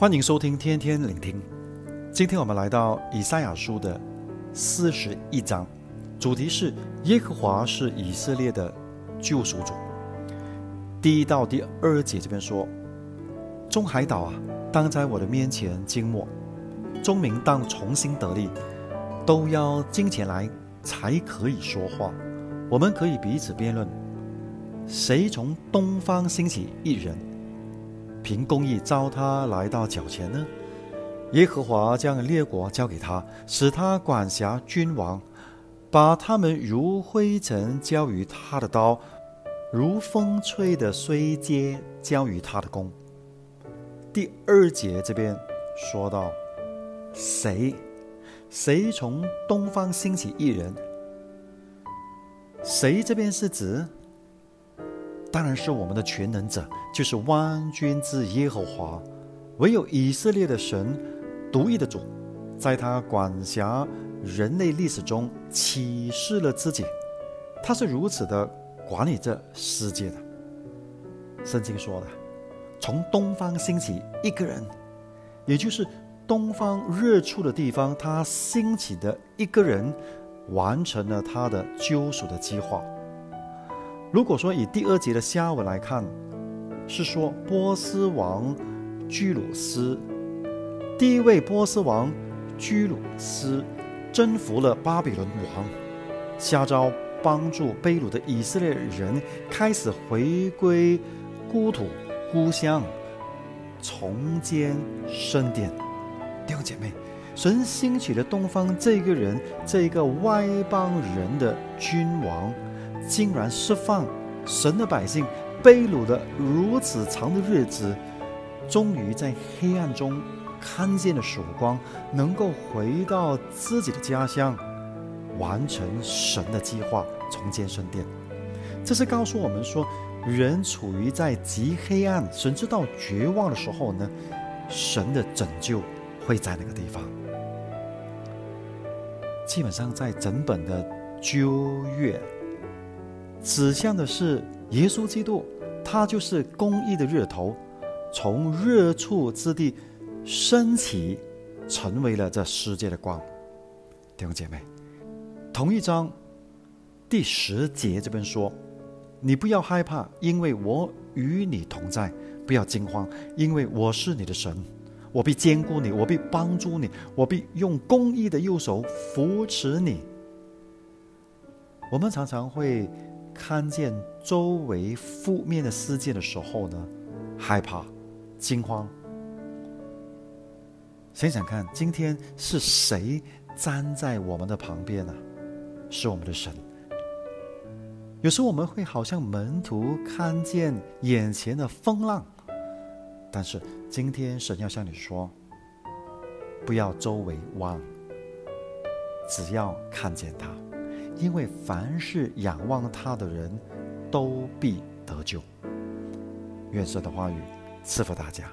欢迎收听天天聆听。今天我们来到以赛亚书的四十一章，主题是耶和华是以色列的救赎主。第一到第二节这边说：中海岛啊，当在我的面前静默；中民当重新得力，都要近前来才可以说话。我们可以彼此辩论，谁从东方兴起一人？凭公义召他来到脚前呢？耶和华将列国交给他，使他管辖君王，把他们如灰尘交于他的刀，如风吹的碎秸交于他的弓。第二节这边说到，谁？谁从东方兴起一人？谁这边是指？当然是我们的全能者，就是万军之耶和华，唯有以色列的神，独一的主，在他管辖人类历史中启示了自己，他是如此的管理这世界的。圣经说的，从东方兴起一个人，也就是东方日出的地方，他兴起的一个人，完成了他的救赎的计划。如果说以第二节的下文来看，是说波斯王居鲁斯，第一位波斯王居鲁斯征服了巴比伦王，下诏帮助被掳的以色列人开始回归故土故乡，重建圣殿。弟兄姐妹，神兴起了东方这个人，这个外邦人的君王。竟然释放神的百姓被掳的如此长的日子，终于在黑暗中看见了曙光，能够回到自己的家乡，完成神的计划，重建圣殿。这是告诉我们说，人处于在极黑暗甚至到绝望的时候呢，神的拯救会在那个地方。基本上在整本的旧约。指向的是耶稣基督，他就是公义的日头，从日出之地升起，成为了这世界的光。弟兄姐妹，同一章第十节这边说：“你不要害怕，因为我与你同在；不要惊慌，因为我是你的神，我必坚固你，我必帮助你，我必用公义的右手扶持你。”我们常常会。看见周围负面的世界的时候呢，害怕、惊慌。想想看，今天是谁站在我们的旁边呢？是我们的神。有时我们会好像门徒看见眼前的风浪，但是今天神要向你说，不要周围望，只要看见他。因为凡是仰望他的人，都必得救。愿神的话语赐福大家。